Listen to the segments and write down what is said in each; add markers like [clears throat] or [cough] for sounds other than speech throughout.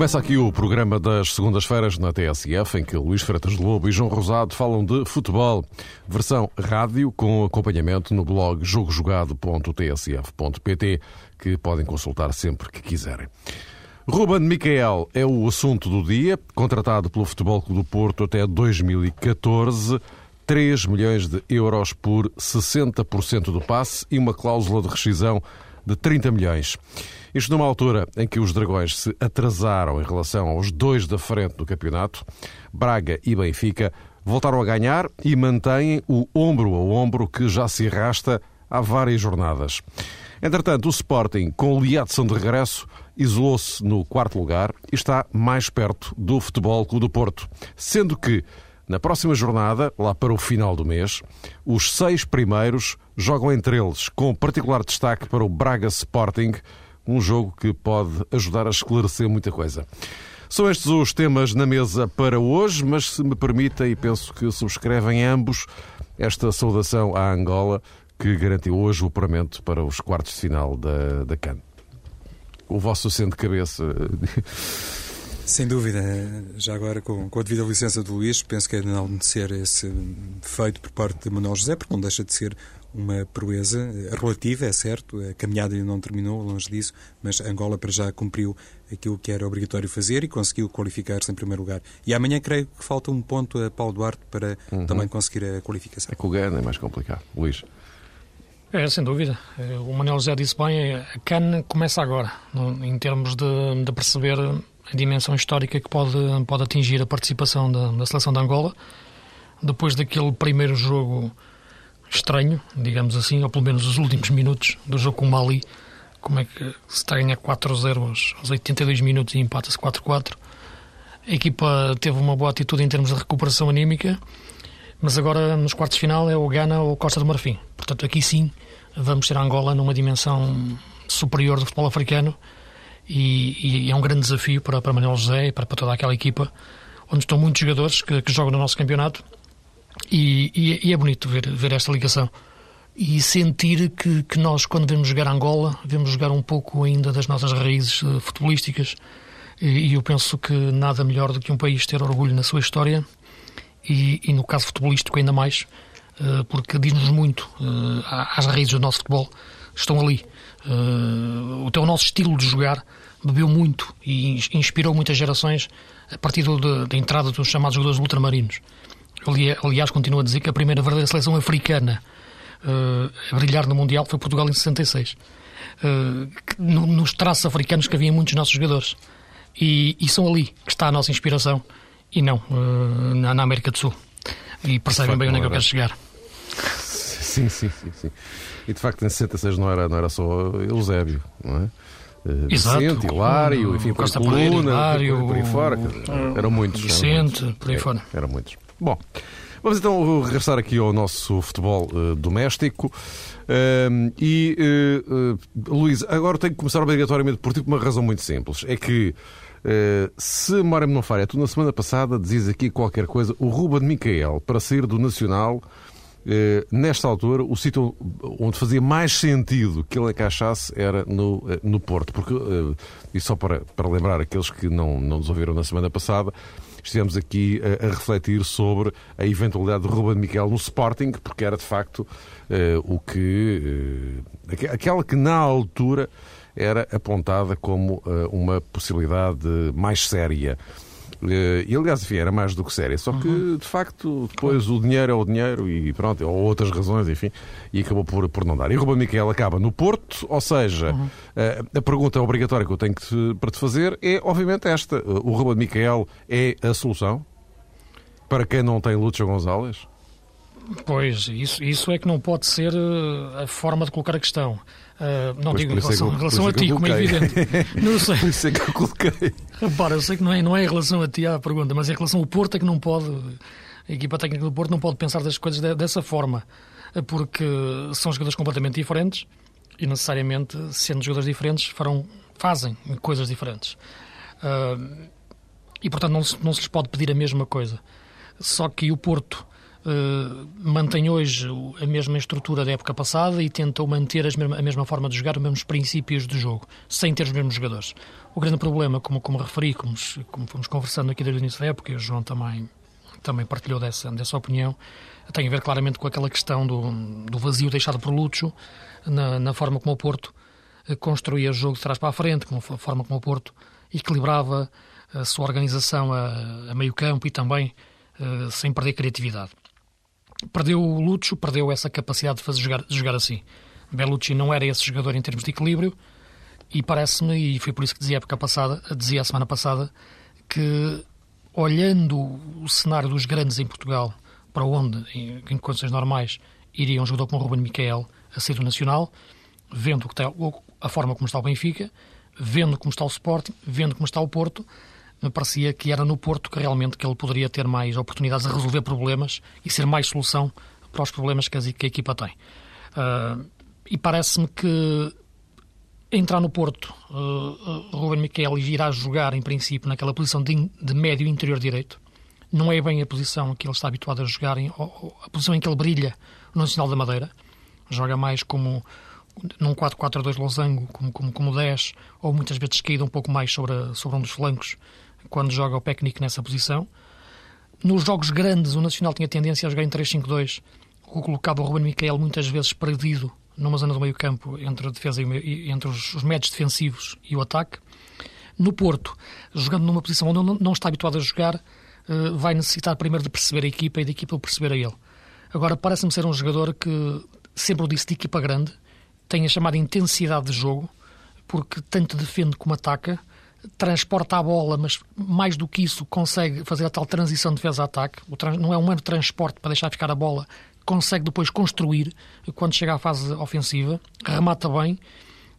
Começa aqui o programa das segundas-feiras na TSF, em que Luís Freitas Lobo e João Rosado falam de futebol. Versão rádio com acompanhamento no blog jogojogado.tsf.pt, que podem consultar sempre que quiserem. Ruben Micael é o assunto do dia, contratado pelo Futebol Clube do Porto até 2014. 3 milhões de euros por 60% do passe e uma cláusula de rescisão de 30 milhões. Isto numa altura em que os Dragões se atrasaram em relação aos dois da frente do campeonato, Braga e Benfica voltaram a ganhar e mantêm o ombro a ombro que já se arrasta há várias jornadas. Entretanto, o Sporting, com o Liadson de regresso, isolou-se no quarto lugar e está mais perto do Futebol Clube do Porto, sendo que na próxima jornada, lá para o final do mês, os seis primeiros jogam entre eles, com particular destaque para o Braga Sporting, um jogo que pode ajudar a esclarecer muita coisa. São estes os temas na mesa para hoje, mas se me permitem, e penso que subscrevem ambos, esta saudação à Angola, que garantiu hoje o apuramento para os quartos de final da, da CAN. O vosso centro de cabeça. [laughs] Sem dúvida, já agora com, com a devida licença do Luís, penso que é de ser esse feito por parte de Manuel José, porque não deixa de ser uma proeza relativa, é certo, a caminhada ainda não terminou, longe disso, mas Angola para já cumpriu aquilo que era obrigatório fazer e conseguiu qualificar-se em primeiro lugar. E amanhã creio que falta um ponto a Paulo Duarte para uhum. também conseguir a qualificação. É que o Gana é mais complicado. Luís. É, sem dúvida. O Manuel José disse bem, a CAN começa agora, em termos de, de perceber a dimensão histórica que pode, pode atingir a participação da, da seleção de Angola. Depois daquele primeiro jogo estranho, digamos assim, ou pelo menos os últimos minutos do jogo com o Mali, como é que se está a ganhar 4-0 aos, aos 82 minutos e empata-se 4-4. A equipa teve uma boa atitude em termos de recuperação anímica, mas agora nos quartos de final é o Ghana ou Costa do Marfim. Portanto, aqui sim vamos ter Angola numa dimensão superior do futebol africano e, e, é um grande desafio para, para Manuel José e para, para toda aquela equipa, onde estão muitos jogadores que, que jogam no nosso campeonato e, e, e, é bonito ver, ver esta ligação e sentir que, que nós, quando vemos jogar Angola, vemos jogar um pouco ainda das nossas raízes uh, futebolísticas e, e, eu penso que nada melhor do que um país ter orgulho na sua história e, e no caso futebolístico ainda mais, uh, porque diz-nos muito uh, às raízes do nosso futebol, estão ali. Uh, o, nosso estilo de jogar bebeu muito e inspirou muitas gerações a partir da entrada dos chamados jogadores ultramarinos. Aliás, continuo a dizer que a primeira verdadeira seleção africana uh, a brilhar no Mundial foi Portugal em 66. Uh, nos traços africanos que havia muitos nossos jogadores. E, e, são ali que está a nossa inspiração e não uh, na, na, América do Sul. E percebem bem onde é que eu quero chegar. [laughs] Sim, sim, sim, sim. E de facto em 66 não era, não era só Eusébio, não é? Uh, Vicente, Hilário, enfim, Costa Coluna, Hilário, por aí fora. Eram muitos. Vicente, por aí é, fora. Eram muitos. Bom, vamos então regressar aqui ao nosso futebol uh, doméstico. Uh, e, uh, Luís, agora tenho que começar obrigatoriamente por ti por uma razão muito simples. É que, se me não falha, tu na semana passada dizes aqui qualquer coisa, o Ruben Micael, para sair do Nacional, nesta altura, o sítio onde fazia mais sentido que ele encaixasse era no, no Porto. Porque, e só para, para lembrar aqueles que não, não nos ouviram na semana passada, estivemos aqui a, a, refletir sobre a eventualidade de Ruben Miquel no Sporting, porque era de facto uh, o que. Uh, aquela que na altura era apontada como uh, uma possibilidade mais séria. Eh, e aliás, enfim, era mais do que séria. Só que, uhum. de facto, depois o dinheiro é o dinheiro e pronto, ou outras razões, enfim, e acabou por, por não dar. E Ruben Miquel acaba no Porto, ou seja, uhum. a, eh, a pergunta obrigatória que eu tenho que te, para te fazer é, obviamente, esta. Eh, o Ruben Miquel é a solução para quem não tem Lúcio Gonzalez? Pois, isso, isso é que não pode ser a forma de colocar a questão. Uh, não pois digo em é relação, em relação a ti, como é evidente. [laughs] Não sei. Por isso é que eu coloquei. Repara, eu sei que não é, não é em relação a ti a pergunta, mas em relação ao Porto é que não pode. A equipa técnica do Porto não pode pensar das coisas de, dessa forma, porque são jogadores completamente diferentes e necessariamente, sendo jogadores diferentes, farão, fazem coisas diferentes. Uh, e portanto não, não se lhes pode pedir a mesma coisa. Só que o Porto uh, mantém hoje a mesma estrutura da época passada e tentam manter a mesma forma de jogar, os mesmos princípios de jogo, sem ter os mesmos jogadores. O grande problema, como, como referi, como, como fomos conversando aqui desde o início da época, e o João também, também partilhou dessa, dessa opinião, tem a ver claramente com aquela questão do, do vazio deixado por Lúcio na, na forma como o Porto eh, construía o jogo de trás para a frente, como a forma como o Porto equilibrava a sua organização a, a meio campo e também uh, sem perder criatividade. Perdeu o Lúcio, perdeu essa capacidade de fazer jogar, jogar assim. Belucci não era esse jogador em termos de equilíbrio e parece-me, e foi por isso que dizia a época passada, dizia a semana passada, que olhando o cenário dos grandes em Portugal, para onde, em, em condições normais, iria um jogador como o Ruben Miquel a ser do Nacional, vendo está, a forma como está o Benfica, vendo como está o Sporting, vendo como está o Porto, me parecia que era no Porto que realmente que ele poderia ter mais oportunidades de resolver problemas e ser mais solução para os problemas que a, que a equipa tem. Uh, e parece-me que entrar no Porto, uh, Ruben Miquel irá jogar, em princípio, naquela posição de, de, médio interior direito. Não é bem a posição que ele está habituado a jogar, em, a posição em que ele brilha no Nacional da Madeira. Joga mais como num 4-4-2 losango, como, como, como 10, ou muitas vezes caído um pouco mais sobre, a, sobre um dos flancos, quando joga o Pecnic nessa posição. Nos jogos grandes, o Nacional tinha tendência a jogar em 3-5-2, o colocava o Ruben Miquel muitas vezes perdido numa zona do meio campo entre a defesa e entre os, os médios defensivos e o ataque. No Porto, jogando numa posição onde não, não está habituado a jogar, uh, vai necessitar primeiro de perceber a equipa e da equipa perceber a ele. Agora, parece-me ser um jogador que sempre o disse de equipa grande, tem a chamada intensidade de jogo, porque tanto defende como ataca, transporta a bola, mas mais do que isso, consegue fazer a tal transição de defesa-ataque. Não é um mero transporte para deixar ficar a bola, consegue depois construir quando chega à fase ofensiva, remata bem.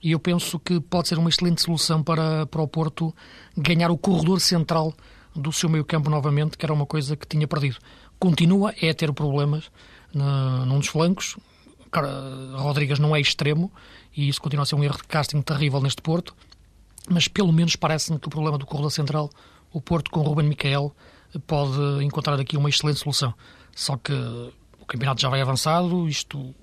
E eu penso que pode ser uma excelente solução para, para o Porto ganhar o corredor central do seu meio-campo novamente, que era uma coisa que tinha perdido. Continua é a ter problemas na, num dos flancos. Rodrigues não é extremo e isso continua a ser um erro de casting terrível neste Porto mas pelo menos parece-me que o problema do corredor central, o Porto com o Ruben Micael, pode encontrar aqui uma excelente solução. Só que o campeonato já vai avançado, isto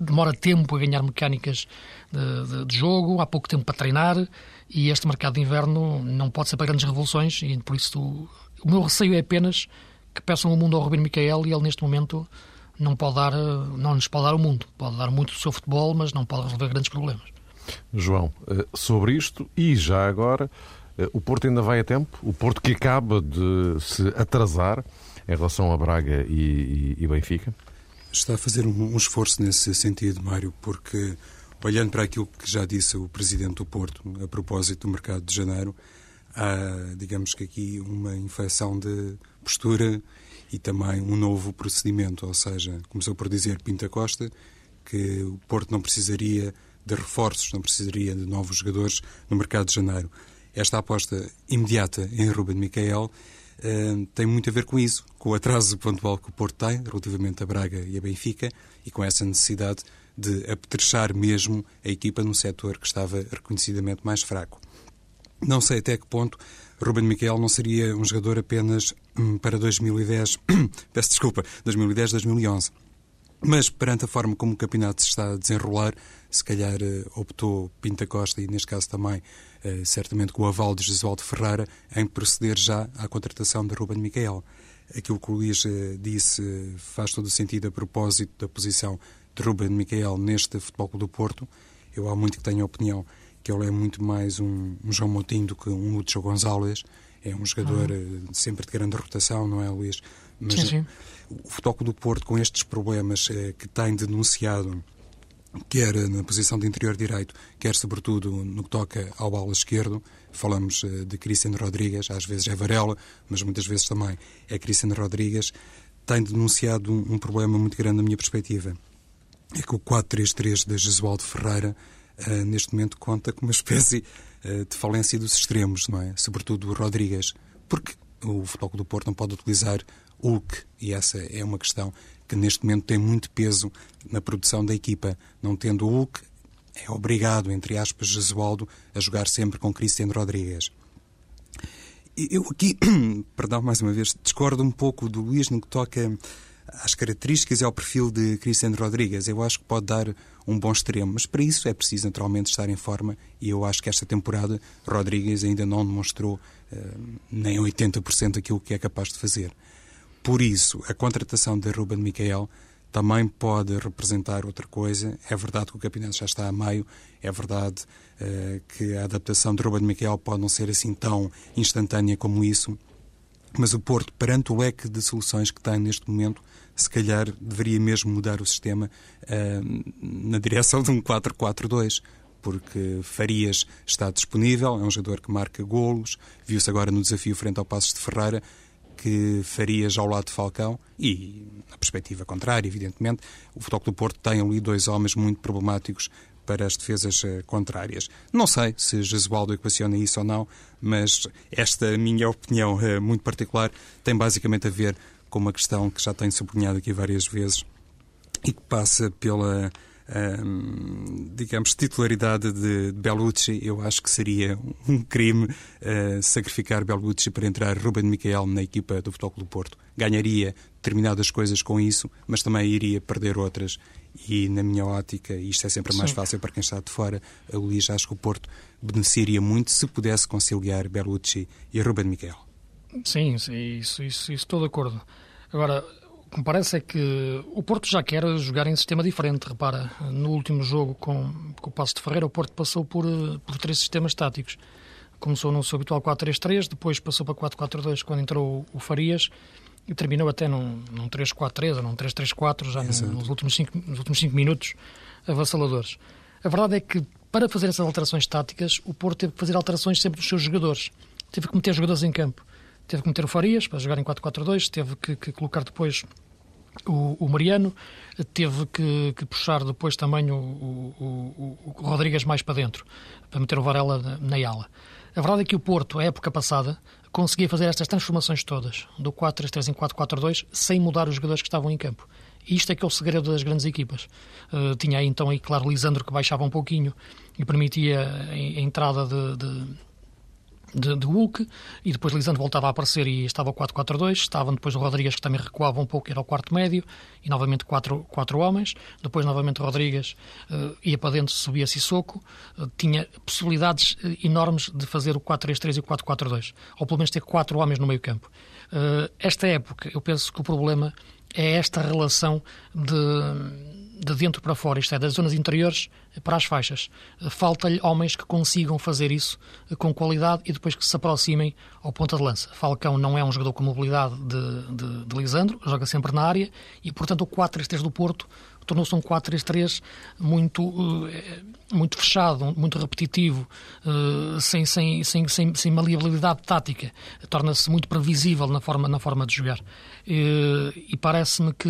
demora tempo a ganhar mecânicas de, de, de, jogo, há pouco tempo para treinar e este mercado de inverno não pode ser para grandes revoluções e por isso o meu receio é apenas que peçam o mundo ao Ruben Micael e ele neste momento não pode dar, não nos pode dar o mundo, pode dar muito do seu futebol, mas não pode resolver grandes problemas. João, eh, sobre isto e já agora, eh, o Porto ainda vai a tempo? O Porto que acaba de se atrasar em relação a Braga e, e, e Benfica? Está a fazer um, um, esforço nesse sentido, Mário, porque olhando para aquilo que já disse o Presidente do Porto a propósito do mercado de janeiro, há, digamos que aqui, uma infecção de postura e também um novo procedimento, ou seja, começou por dizer Pinta Costa que o Porto não precisaria de reforços, não precisaria de novos jogadores no mercado de janeiro. Esta aposta imediata em Ruben Micael uh, tem muito a ver com isso, com o atraso pontual que o Porto tem relativamente a Braga e a Benfica e com essa necessidade de apetrechar mesmo a equipa num setor que estava reconhecidamente mais fraco. Não sei até que ponto Ruben Miquel não seria um jogador apenas hum, para 2010, [coughs] peço desculpa, 2010-2011. Mas, perante a forma como o campeonato se está a desenrolar, se calhar eh, optou Pinta Costa, e neste caso também, eh, certamente com o aval de Jesualdo Ferreira, em proceder já à contratação de Ruben Micael. Aquilo que o Luís eh, disse faz todo o sentido a propósito da posição de Ruben Micael neste Futebol Clube do Porto. Eu há muito que tenho a opinião que ele é muito mais um, um João Moutinho do que um Lúcio Gonzalez. É um jogador uhum. sempre de grande rotação, não é, Luís? Mas sim, sim. o Futebol do Porto, com estes problemas eh, que tem denunciado, quer na posição de interior direito, quer sobretudo no que toca ao ala esquerdo, falamos eh, de Cristiano Rodrigues, às vezes é Varela, mas muitas vezes também é Cristiano Rodrigues, tem denunciado um, problema muito grande na minha perspectiva. É que o 4-3-3 de Jesualdo Ferreira, uh, neste momento, conta com uma espécie uh, de falência dos extremos, não é? Sobretudo o Rodrigues. Porque o Futebol do Porto não pode utilizar Hulk, e essa é uma questão que neste momento tem muito peso na produção da equipa. Não tendo o Hulk, é obrigado, entre aspas, Jesualdo, a jogar sempre com Cristiano Rodrigues. Eu aqui, [clears throat] perdão mais uma vez, discordo um pouco do Luís no que toca às características e ao perfil de Cristiano Rodrigues. Eu acho que pode dar um bom extremo, mas para isso é preciso naturalmente estar em forma e eu acho que esta temporada Rodrigues ainda não demonstrou uh, nem 80% daquilo que é capaz de fazer. Por isso, a contratação de Ruben Miquel também pode representar outra coisa. É verdade que o campeonato já está a meio, é verdade uh, que a adaptação de Ruben Miquel pode não ser assim tão instantânea como isso, mas o Porto, perante o leque de soluções que tem neste momento, se calhar deveria mesmo mudar o sistema uh, na direção de um 4-4-2 porque Farias está disponível, é um jogador que marca golos, viu-se agora no desafio frente ao Passos de Ferreira, que Farias ao lado de Falcão e, na perspectiva contrária, evidentemente, o Futebol do Porto tem ali dois homens muito problemáticos para as defesas eh, contrárias. Não sei se Jesualdo equaciona isso ou não, mas esta minha opinião eh, muito particular tem basicamente a ver com uma questão que já tenho sublinhado aqui várias vezes e que passa pela digamos, titularidade de Bellucci, eu acho que seria um crime uh, sacrificar Bellucci para entrar Ruben Miquel na equipa do Futebol do Porto. Ganharia determinadas coisas com isso, mas também iria perder outras. E, na minha ótica, isto é sempre mais Sim. fácil para quem está de fora, a Luís, acho que o Porto beneficiaria muito se pudesse conciliar Bellucci e Ruben Miquel. Sim, isso, isso, isso estou de acordo. Agora, o que me parece é que o Porto já quer jogar em sistema diferente. Repara, no último jogo com, com o Passo de Ferreira, o Porto passou por, por três sistemas táticos. Começou no seu habitual 4-3-3, depois passou para 4-4-2 quando entrou o Farias e terminou até num, num 3-4-3 ou num 3-3-4 já nos últimos, cinco, nos últimos cinco minutos avassaladores. A verdade é que para fazer essas alterações táticas, o Porto teve que fazer alterações sempre dos seus jogadores. Teve que meter jogadores em campo teve que meter o Farias para jogar em 4-4-2, teve que, que, colocar depois o, o Mariano, teve que, que, puxar depois também o, o, o, Rodrigues mais para dentro, para meter o Varela na, na ala. A verdade é que o Porto, a época passada, conseguia fazer estas transformações todas, do 4-3-3 em 4-4-2, sem mudar os jogadores que estavam em campo. Isto é que é o segredo das grandes equipas. Uh, tinha aí então, aí, claro, Lisandro que baixava um pouquinho e permitia a, a entrada de, de de, de Hulk, e depois Lisandro voltava a aparecer e estava o 4-4-2, estavam depois o Rodrigues que também recuava um pouco, era o quarto médio, e novamente quatro, quatro homens, depois novamente o Rodrigues uh, ia para dentro, subia Sissoko, uh, tinha possibilidades uh, enormes de fazer o 4-3-3 e o 4-4-2, ou pelo menos ter quatro homens no meio campo. esta época, eu penso que o problema é esta relação de de dentro para fora, isto é, das zonas interiores para as faixas. Falta-lhe homens que consigam fazer isso com qualidade e depois que se aproximem ao ponta de lança. Falcão não é um jogador com mobilidade de, de, de Lisandro, joga sempre na área e, portanto, o 4-3-3 do Porto tornou-se um 4-3-3 muito, eh, muito fechado, muito repetitivo, eh, sem, sem, sem, sem, sem maleabilidade tática. Torna-se muito previsível na forma, na forma de jogar. Eh, e parece-me que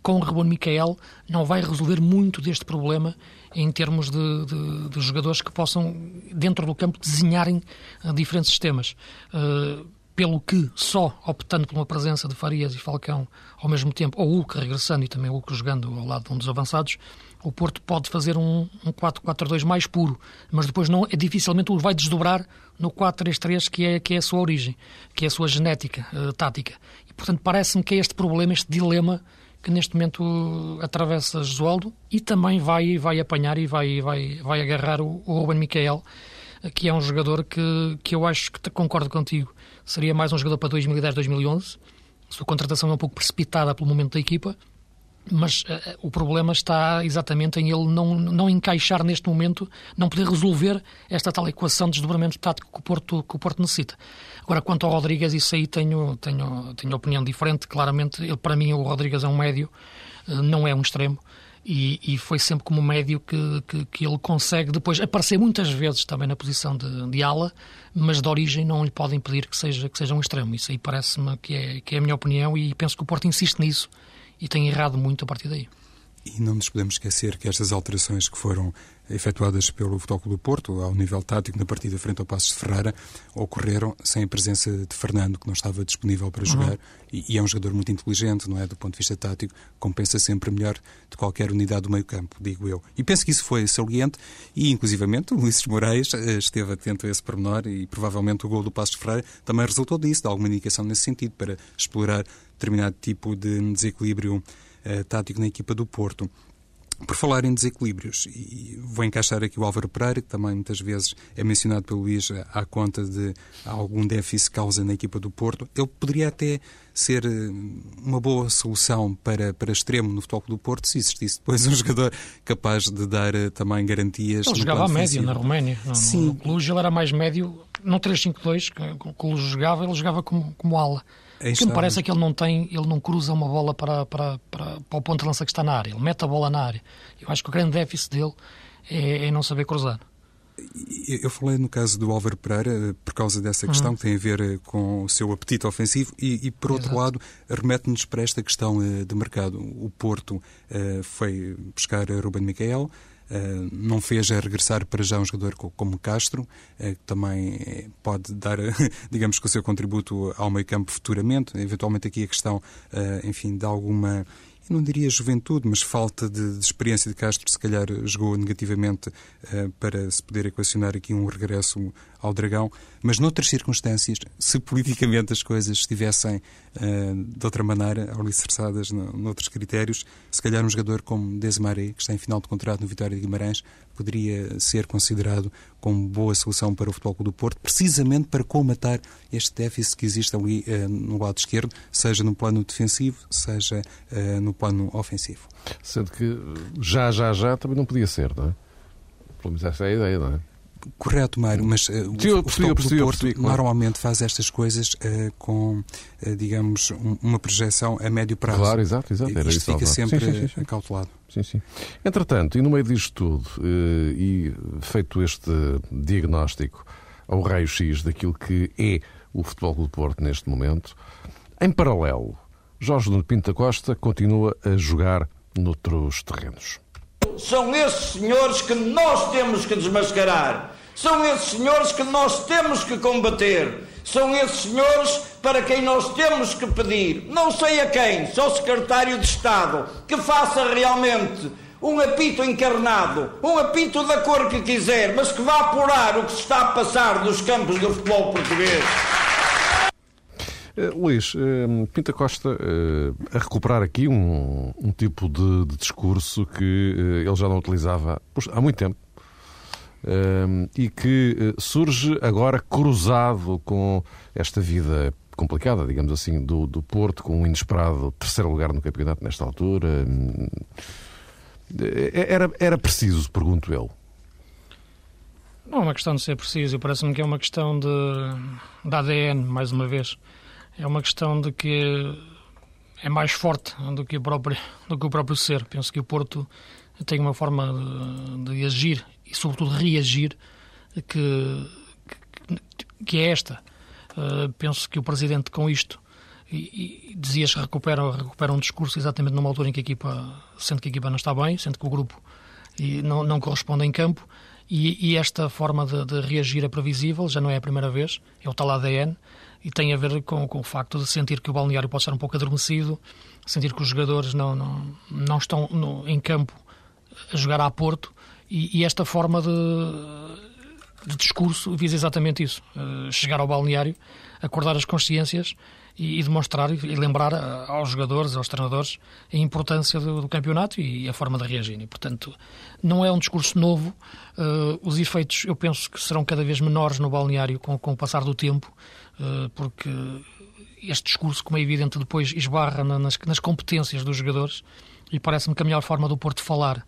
com o Rebon Micael não vai resolver muito deste problema em termos de, de, de, jogadores que possam, dentro do campo, desenharem diferentes sistemas pelo que só optando por uma presença de Farias e Falcão ao mesmo tempo, ou Hulk regressando e também Hulk jogando ao lado de um dos avançados, o Porto pode fazer um, um 4-4-2 mais puro, mas depois não é dificilmente o vai desdobrar no 4-3-3 que é, que é a sua origem, que é a sua genética uh, tática. E, portanto, parece-me que é este problema, este dilema que neste momento atravessa Josualdo e também vai, vai apanhar e vai, vai, vai agarrar o, o Ruben Miquel, que é um jogador que, que eu acho que concordo contigo seria mais um jogador para 2010, 2011. Sua contratação é um pouco precipitada pelo momento da equipa, mas uh, o problema está exatamente em ele não, não encaixar neste momento, não poder resolver esta tal equação de desdobramento tático que o Porto, que o Porto necessita. Agora, quanto ao Rodrigues, isso aí tenho, tenho, tenho opinião diferente. Claramente, ele, para mim, o Rodrigues é um médio, uh, não é um extremo e, e, foi sempre como médio que, que, que, ele consegue depois aparecer muitas vezes também na posição de, de, ala, mas de origem não lhe pode impedir que seja, que seja um extremo. Isso aí parece-me que é, que é a minha opinião e penso que o Porto insiste nisso e tem errado muito a partir daí. E não nos podemos esquecer que estas alterações que foram efetuadas pelo Futebol do Porto, ao nível tático, na partida frente ao Passos de Ferreira, ocorreram sem a presença de Fernando, que não estava disponível para jogar, uhum. e, e, é um jogador muito inteligente, não é? Do ponto de vista tático, compensa sempre melhor de qualquer unidade do meio campo, digo eu. E penso que isso foi saliente, e inclusivamente o Ulisses Moraes eh, esteve atento a esse pormenor, e provavelmente o gol do Passos de Ferreira também resultou disso, de alguma indicação nesse sentido, para explorar determinado tipo de desequilíbrio tático na equipa do Porto. Por falar em desequilíbrios, e vou encaixar aqui o Álvaro Pereira, que também muitas vezes é mencionado pelo Luís à conta de algum déficit causa na equipa do Porto, ele poderia até ser eh, uma boa solução para, para extremo no futebol do Porto se existisse depois um [laughs] jogador capaz de dar eh, também garantias. Ele jogava a médio na Roménia. Sim. No Cluj ele era mais médio, não 3-5-2, que o Cluj jogava, ele jogava como, como ala. O que me parece é que ele não tem, ele não cruza uma bola para, para, para, para o ponto de lança que está na área, ele mete a bola na área. Eu acho que o grande déficit dele é, é não saber cruzar. Eu falei no caso do Álvaro Pereira eh, por causa dessa questão uhum. que tem a ver eh, com o seu apetite ofensivo e, e por outro Exato. lado, remete-nos para esta questão eh, de mercado. O Porto uh, foi buscar Ruben Micael, não fez a regressar para já um jogador como Castro, uh, que também pode dar, [laughs] digamos que o seu contributo ao meio campo futuramente. Eventualmente aqui a questão, uh, enfim, de alguma não diria juventude, mas falta de, de experiência de Castro, se calhar jogou negativamente para se poder equacionar aqui um regresso ao Dragão. Mas noutras circunstâncias, se politicamente as coisas estivessem uh, de outra maneira, alicerçadas noutros critérios, se calhar um jogador como Desmaré, que está em final de contrato no Vitória de Guimarães, poderia ser considerado como boa solução para o Futebol do Porto, precisamente para comatar este déficit que existe ali uh, no lado esquerdo, seja no plano defensivo, seja uh, no plano ofensivo. Sendo que já, já, já também não podia ser, não é? Pelo menos essa é a ideia, não é? Correto, Mário, mas uh, Sim, o, percebi, o percebi, Porto percebi, claro. normalmente faz estas coisas uh, com, uh, digamos, um, uma projeção a médio prazo. Claro, exato, exato. Era Isto fica sempre sim, sim, sim, acautelado. Sim, sim. Entretanto, e no meio disto tudo, e feito este diagnóstico ao raio-x daquilo que é o Futebol do Porto neste momento, em paralelo, Jorge Nuno Pinto da Costa continua a jogar noutros terrenos. São esses senhores que nós temos que desmascarar. São esses senhores que nós temos que combater. São esses senhores para quem nós temos que pedir, não sei a quem, só o secretário de Estado, que faça realmente um apito encarnado, um apito da cor que quiser, mas que vá apurar o que se está a passar nos campos do futebol português. Uh, Luís, uh, Pinta Costa uh, a recuperar aqui um, um tipo de, de, discurso que ele já não utilizava há muito tempo e que surge agora cruzado com esta vida complicada, digamos assim, do, do Porto, com um inesperado terceiro lugar no campeonato nesta altura. Era, era preciso, pergunto ele. Não é uma questão de ser preciso, parece-me que é uma questão de, de ADN, mais uma vez é uma questão de que é mais forte do que o próprio, do que o próprio ser. Penso que o Porto tem uma forma de, de agir sobretudo, reagir que, que, que é esta. Uh, penso que o Presidente, com isto, e, e dizias que recupera, recupera um discurso exatamente numa altura em que a equipa, sendo que a equipa não está bem, sendo que o grupo não, não corresponde em campo, e, e esta forma de, de, reagir é previsível, já não é a primeira vez, é o tal ADN, e tem a ver com, com o facto de sentir que o balneário pode estar um pouco adormecido, sentir que os jogadores não, não, não estão no, em campo a jogar a Porto e, e esta forma de, de, discurso visa exatamente isso: uh, chegar ao balneário, acordar as consciências e, e demonstrar e lembrar aos jogadores, aos treinadores, a importância do, do, campeonato e a forma de reagir. E, portanto, não é um discurso novo. Uh, os efeitos, eu penso que serão cada vez menores no balneário com, com o passar do tempo. Eh, porque este discurso, como é evidente, depois esbarra nas, nas competências dos jogadores e parece-me que a melhor forma do Porto falar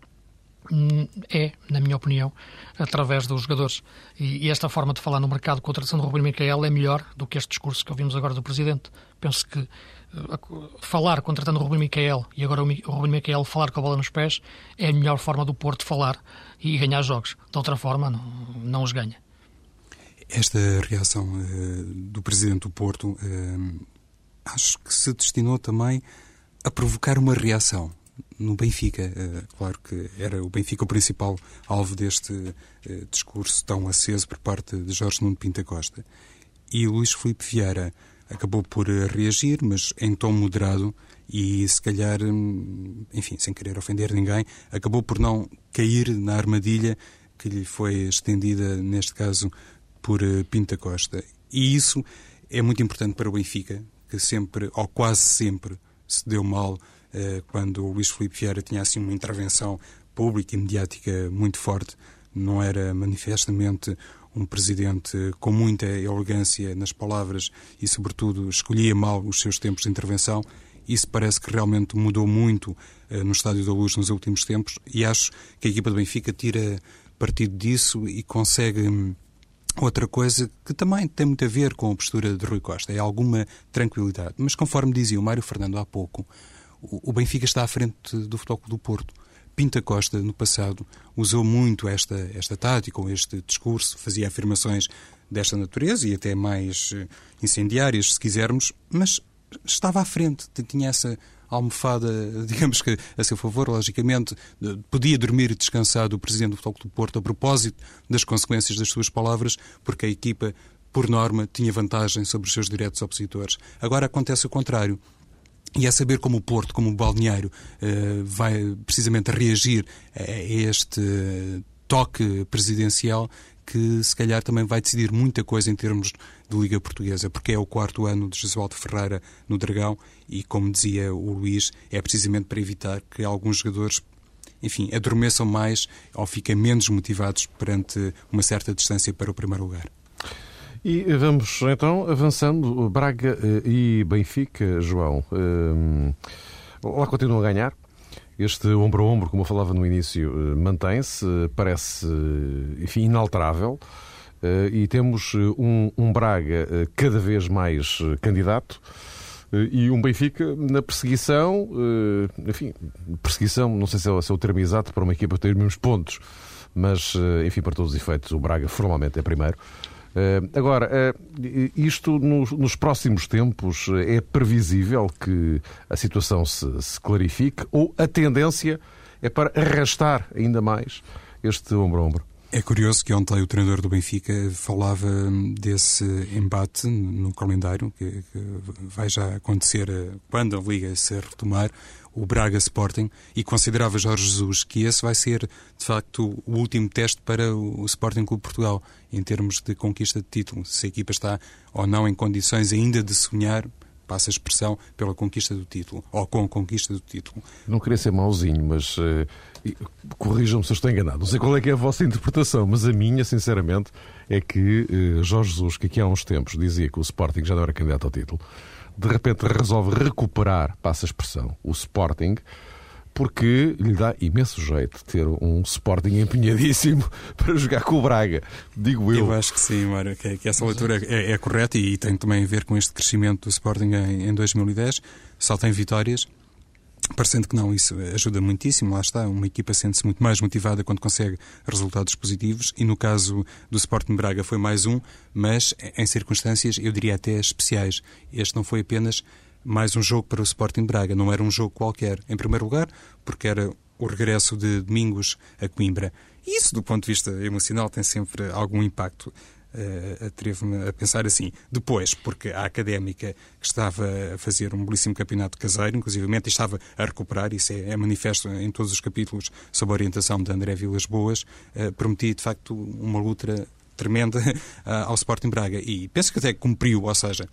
é, na minha opinião, através dos jogadores. E, e, esta forma de falar no mercado com a tradução do Rubem Micael é melhor do que este discurso que ouvimos agora do Presidente. Penso que uh, falar contratando o Rubem Micael e agora o, o Rubem Micael falar com a bola nos pés é a melhor forma do Porto falar e ganhar jogos. De outra forma, não, não os ganha. Esta reação uh, do Presidente do Porto uh, acho que se destinou também a provocar uma reação no Benfica. Uh, claro que era o Benfica o principal alvo deste discurso tão aceso por parte de Jorge Nuno Pinta Costa. E Luís Filipe Vieira acabou por reagir, mas em tom moderado e se calhar, hum, enfim, sem querer ofender ninguém, acabou por não cair na armadilha que lhe foi estendida, neste caso, por eh, Pinta Costa. E isso é muito importante para o Benfica, que sempre, ou quase sempre, se deu mal quando o Luís Filipe Vieira tinha assim uma intervenção pública e mediática muito forte. Não era manifestamente um presidente com muita elegância nas palavras e, sobretudo, escolhia mal os seus tempos de intervenção. Isso parece que realmente mudou muito uh, no Estádio da Luz nos últimos tempos e acho que a equipa do Benfica tira partido disso e consegue hum, outra coisa que também tem muito a ver com a postura de Rui Costa, é alguma tranquilidade. Mas conforme dizia o Mário Fernando há pouco, o Benfica está à frente do Futebol do Porto. Pinta Costa, no passado, usou muito esta, esta tática ou este discurso, fazia afirmações desta natureza e até mais eh, incendiárias, se quisermos, mas estava à frente, tinha essa almofada, [laughs] digamos que a seu favor, logicamente, podia dormir descansado o Presidente do Futebol do Porto a propósito das consequências das suas palavras, porque a equipa, por norma, tinha vantagem sobre os seus diretos opositores. Agora acontece o contrário. E é saber como o Porto, como o balneário, eh, vai precisamente reagir a este toque presidencial que se calhar também vai decidir muita coisa em termos de Liga Portuguesa, porque é o quarto ano de Josualdo Ferreira no Dragão e, como dizia o Luís, é precisamente para evitar que alguns jogadores enfim, adormeçam mais ou fiquem menos motivados perante uma certa distância para o primeiro lugar. E vamos então avançando. Braga eh, e Benfica, João. Eh, lá continuam a ganhar. Este ombro a ombro, como eu falava no início, eh, mantém-se, parece, enfim, inalterável. E temos um, um Braga cada vez mais candidato e um Benfica na perseguição, enfim, perseguição, não sei se é, o termo exato para uma equipa ter os mesmos pontos, mas, enfim, para todos os efeitos, o Braga formalmente é primeiro. Eh, agora, eh, isto nos, próximos tempos eh, é previsível que a situação se, se clarifique ou a tendência é para arrastar ainda mais este ombro a ombro? É curioso que ontem o treinador do Benfica falava desse embate no calendário, que, vai já acontecer quando a Liga se retomar, o Braga Sporting, e considerava Jorge Jesus que esse vai ser, de facto, o último teste para o Sporting Clube Portugal, em termos de conquista de título. Se a equipa está ou não em condições ainda de sonhar passa a expressão, pela conquista do título, ou com a conquista do título. Não queria ser mauzinho, mas uh, corrijam-me se eu estou enganado. Não sei qual é é a vossa interpretação, mas a minha, sinceramente, é que uh, Jorge Jesus, que aqui há uns tempos dizia que o Sporting já não era candidato ao título, de repente resolve recuperar, passa a expressão, o Sporting porque lhe dá imenso jeito ter um Sporting empenhadíssimo [laughs] para jogar com o Braga, digo eu. Eu acho que sim, Mário, que, que essa leitura é, é, correta e tem também a ver com este crescimento do Sporting em, em 2010. Só tem vitórias, Parecendo que não, isso ajuda muitíssimo, lá está, uma equipa sente-se muito mais motivada quando consegue resultados positivos e no caso do Sporting Braga foi mais um, mas em circunstâncias, eu diria até especiais. Este não foi apenas mais um jogo para o Sporting Braga, não era um jogo qualquer. Em primeiro lugar, porque era o regresso de Domingos a Coimbra. E isso, do ponto de vista emocional, tem sempre algum impacto. Uh, Atrevo-me a pensar assim. Depois, porque a académica que estava a fazer um belíssimo campeonato caseiro, inclusive estava a recuperar, isso é, é, manifesto em todos os capítulos sob a orientação de André Vilas Boas, uh, prometia de facto uma luta tremenda uh, [laughs] ao Sporting Braga. E penso que até cumpriu, ou seja,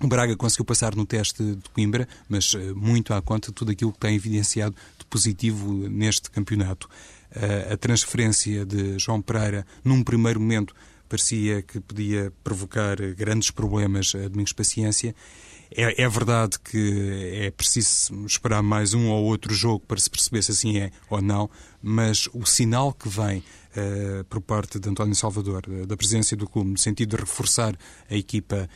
o Braga conseguiu passar no teste de Coimbra, mas uh, muito à conta de tudo aquilo que tem evidenciado de positivo neste campeonato. Uh, a transferência de João Pereira, num primeiro momento, parecia que podia provocar grandes problemas a Domingos Paciência. É, é, verdade que é preciso esperar mais um ou outro jogo para se perceber se assim é ou não, mas o sinal que vem uh, por parte de António Salvador, da presidência do clube, no sentido de reforçar a equipa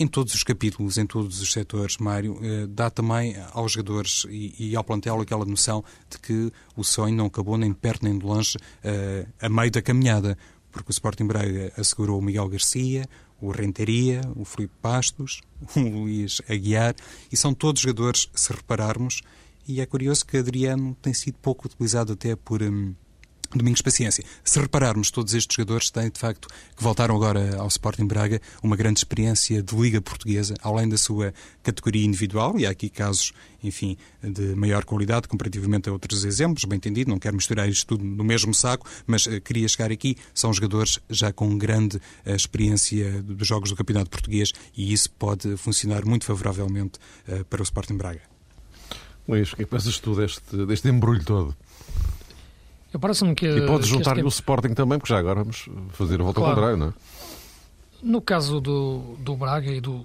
em todos os capítulos, em todos os setores, Mário, eh, dá também aos jogadores e, ao plantel aquela noção de que o sonho não acabou nem de perto nem de longe eh, a meio da caminhada, porque o Sporting Braga assegurou o Miguel Garcia, o Renteria, o Felipe Pastos, [laughs] o Luís Aguiar, e são todos jogadores, se repararmos, e é curioso que Adriano tem sido pouco utilizado até por hum, Domingos Paciência. Se repararmos, todos estes jogadores têm, de facto, que voltaram agora ao Sporting Braga, uma grande experiência de Liga Portuguesa, além da sua categoria individual, e há aqui casos, enfim, de maior qualidade comparativamente a outros exemplos, bem entendido, não quero misturar isto tudo no mesmo saco, mas uh, queria chegar aqui, são jogadores já com grande uh, experiência dos jogos do Campeonato Português e isso pode funcionar muito favoravelmente uh, para o Sporting Braga. Luís, o que é que pensas tu deste, deste embrulho todo? Eu parece-me que. E pode juntar-lhe o Sporting também, porque já agora vamos fazer a volta claro. ao contrário, não é? No caso do, do Braga e do.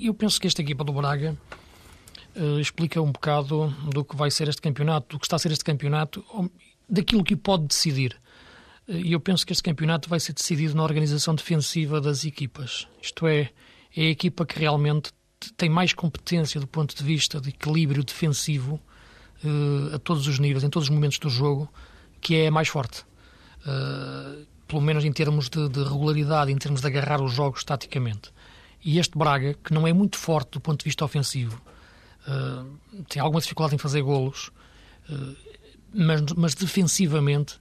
Eu penso que esta equipa do Braga uh, explica um bocado do que vai ser este campeonato, do que está a ser este campeonato, daquilo que pode decidir. Eh, e eu penso que este campeonato vai ser decidido na organização defensiva das equipas. Isto é, é a equipa que realmente tem mais competência do ponto de vista de equilíbrio defensivo uh, a todos os níveis, em todos os momentos do jogo, que é mais forte. Uh, pelo menos em termos de, de, regularidade, em termos de agarrar os jogos taticamente. E este Braga, que não é muito forte do ponto de vista ofensivo, uh, tem alguma dificuldade em fazer golos, uh, mas, mas, defensivamente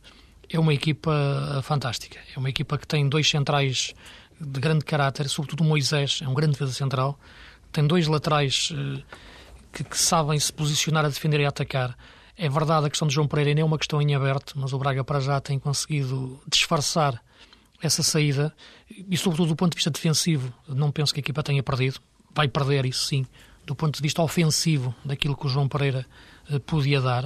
é uma equipa fantástica. É uma equipa que tem dois centrais de grande caráter, sobretudo o Moisés, é um grande defesa central, tem dois laterais que, que sabem se posicionar a defender e a atacar é verdade a questão de João Pereira nem é uma questão em aberto, mas o Braga para já tem conseguido disfarçar essa saída e, sobretudo, do ponto de vista defensivo, não penso que a equipa tenha perdido. Vai perder, isso sim, do ponto de vista ofensivo daquilo que o João Pereira eh, podia dar.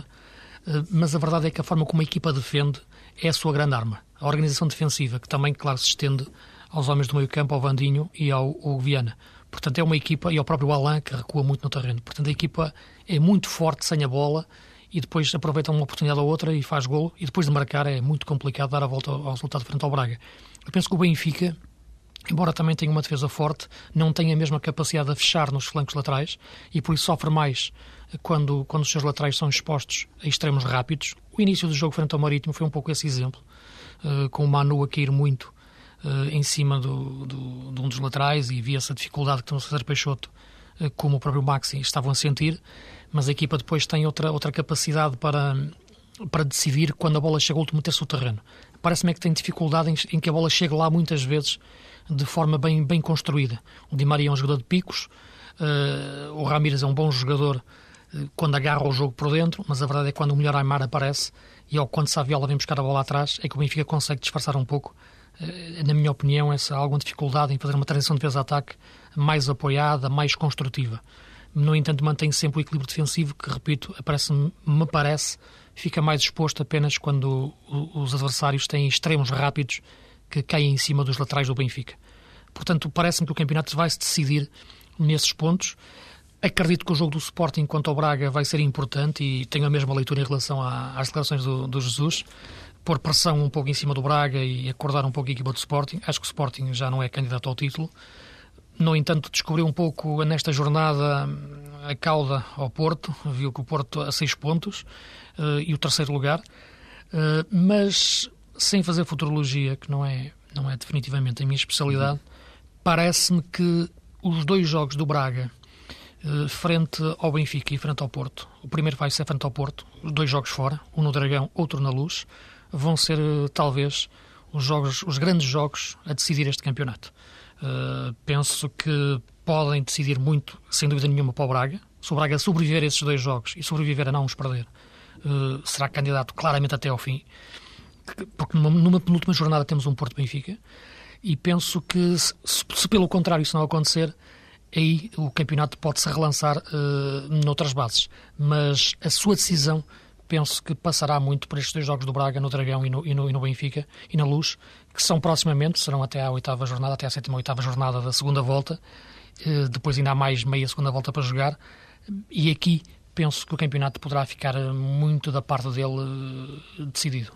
Eh, mas a verdade é que a forma como a equipa defende é a sua grande arma. A organização defensiva, que também, claro, se estende aos homens do meio campo, ao Vandinho e ao, ao Viana. Portanto, é uma equipa, e ao próprio Alain, que recua muito no terreno. Portanto, a equipa é muito forte sem a bola e depois aproveita uma oportunidade ou outra e faz golo, e depois de marcar é muito complicado dar a volta ao resultado frente ao Braga. Eu penso que o Benfica, embora também tenha uma defesa forte, não tem a mesma capacidade de fechar nos flancos laterais e por isso sofre mais quando, quando os seus laterais são expostos a extremos rápidos. O início do jogo frente ao Marítimo foi um pouco esse exemplo, uh, com o Manu a cair muito uh, em cima do, do, de um dos laterais e via-se a dificuldade que o César Peixoto, uh, como o próprio Maxi, estavam a sentir mas a equipa depois tem outra, outra capacidade para, para decidir quando a bola chega ao último terço do terreno. Parece-me que tem dificuldade em, em, que a bola chegue lá muitas vezes de forma bem, bem construída. O Di Maria é um jogador de picos, uh, o Ramírez é um bom jogador uh, quando agarra o jogo por dentro, mas a verdade é que quando o melhor Aymar aparece e ao quando Saviola vem buscar a bola atrás, é que o Benfica consegue disfarçar um pouco, uh, na minha opinião, essa alguma dificuldade em fazer uma transição de defesa-ataque mais apoiada, mais construtiva. No entanto, mantém sempre o equilíbrio defensivo, que, repito, me parece, fica mais exposto apenas quando os adversários têm extremos rápidos que caem em cima dos laterais do Benfica. Portanto, parece-me que o campeonato vai se decidir nesses pontos. Acredito que o jogo do Sporting quanto ao Braga vai ser importante e tenho a mesma leitura em relação às declarações do, do Jesus. Pôr pressão um pouco em cima do Braga e acordar um pouco a equipa do Sporting. Acho que o Sporting já não é candidato ao título. No entanto, descobriu um pouco nesta jornada a cauda ao Porto, viu que o Porto a seis pontos uh, e o terceiro lugar, uh, mas sem fazer futurologia, que não é, não é definitivamente a minha especialidade, parece-me que os dois jogos do Braga uh, frente ao Benfica e frente ao Porto, o primeiro vai ser frente ao Porto, dois jogos fora, um no Dragão, outro na Luz, vão ser talvez os jogos, os grandes jogos a decidir este campeonato. Uh, penso que podem decidir muito, sem dúvida nenhuma, para o Braga. Se o Braga sobreviver a esses dois jogos e sobreviver a não os perder, uh, será candidato claramente até ao fim. Porque numa, numa penúltima jornada temos um Porto Benfica. E penso que, se, se, pelo contrário isso não acontecer, aí o campeonato pode se relançar uh, noutras bases. Mas a sua decisão penso que passará muito por estes dois jogos do Braga, no Dragão e no, e no, e no Benfica e na Luz, que são proximamente, serão até à oitava jornada, até à sétima oitava jornada da segunda volta. Eh, depois ainda há mais meia segunda volta para jogar. E aqui penso que o campeonato poderá ficar muito da parte dele eh, decidido.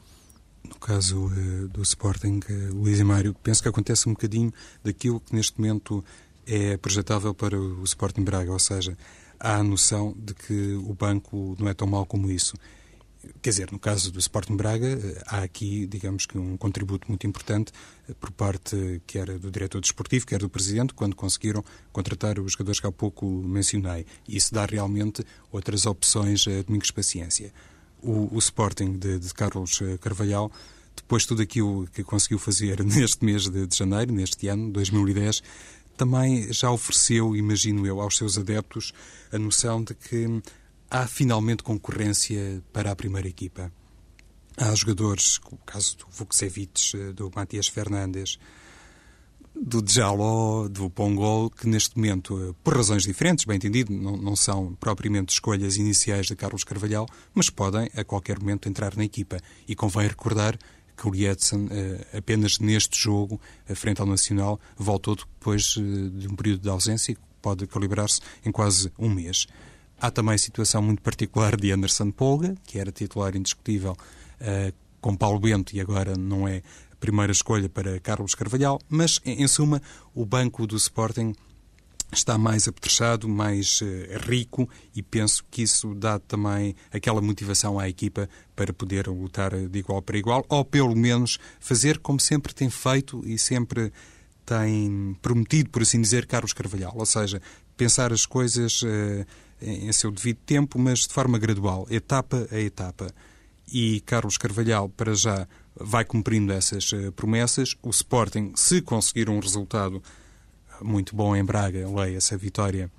No caso do Sporting, Luís e Mário, penso que acontece um bocadinho daquilo que neste momento é projetável para o Sporting Braga, ou seja, há a noção de que o banco não é tão mau como isso. Quer dizer, no caso do Sporting Braga, eh, há aqui, digamos que, um contributo muito importante eh, por parte quer do diretor desportivo, quer do presidente, quando conseguiram contratar os jogadores que há pouco mencionei. Isso dá realmente outras opções a Domingos Paciência. o, o Sporting de, de, Carlos Carvalhal, depois de tudo aquilo que conseguiu fazer [laughs] neste mês de, de janeiro, neste ano, 2010, também já ofereceu, imagino eu, aos seus adeptos a noção de que há finalmente concorrência para a primeira equipa. Há jogadores, como o caso do Vukcevic, do Matias Fernandes, do Djaló, do Pongol, que neste momento, eh, por razões diferentes, bem entendido, não, não são propriamente escolhas iniciais de Carlos Carvalhal, mas podem a qualquer momento entrar na equipa. E convém recordar que o Lietzen, eh, apenas neste jogo, frente ao Nacional, voltou depois eh, de um período de ausência e pode calibrar-se em quase um mês. Há também a situação muito particular de Anderson Polga, que era titular indiscutível com Paulo Bento e agora não é primeira escolha para Carlos Carvalhal, mas, em suma, o banco do Sporting está mais apetrechado, mais uh, rico e penso que isso dá também aquela motivação à equipa para poder lutar de igual para igual, ou pelo menos fazer como sempre tem feito e sempre tem prometido, por assim dizer, Carlos Carvalhal, ou seja, pensar as coisas uh, em seu devido tempo, mas de forma gradual, etapa a etapa. E Carlos Carvalhal, para já, vai cumprindo essas uh, promessas. O Sporting, se conseguir um resultado muito bom em Braga, leia essa vitória,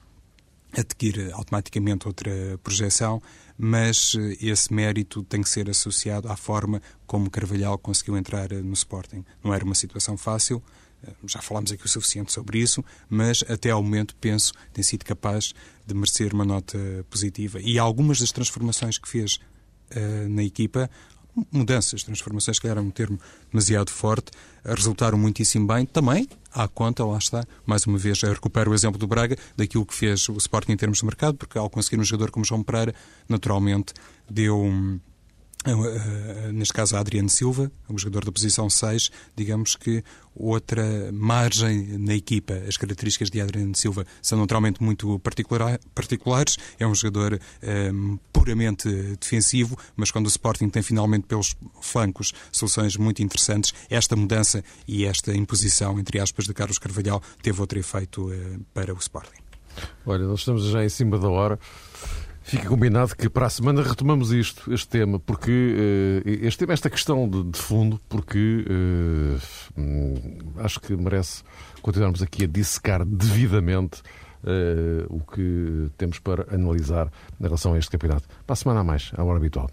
adquire automaticamente outra projeção, mas uh, esse mérito tem que ser associado à forma como Carvalhal conseguiu entrar uh, no Sporting. Não era uma situação fácil, já falámos aqui o suficiente sobre isso, mas até ao momento penso tem sido capaz de merecer uma nota positiva. E algumas das transformações que fez uh, na equipa mudanças, transformações, que era um termo demasiado forte, resultaram muitíssimo bem. Também, à conta, lá está, mais uma vez, recupero o exemplo do Braga, daquilo que fez o Sporting em termos de mercado, porque ao conseguir um jogador como João Pereira, naturalmente deu. Um, neste caso a Adriano Silva, um jogador da posição 6, digamos que outra margem na equipa. As características de Adriano Silva são naturalmente muito particular, particulares. É um jogador um, ehm, puramente defensivo, mas quando o Sporting tem finalmente pelos flancos soluções muito interessantes, esta mudança e esta imposição, entre aspas, de Carlos Carvalhal teve outro efeito uh, para o Sporting. Olha, nós estamos já em cima da hora. Fica combinado que para a semana retomamos isto, este tema, porque uh, este tema, esta questão de, de fundo, porque uh, acho que merece continuarmos aqui a dissecar devidamente uh, o que temos para analisar em relação a este campeonato. Para a semana a mais, à hora habitual.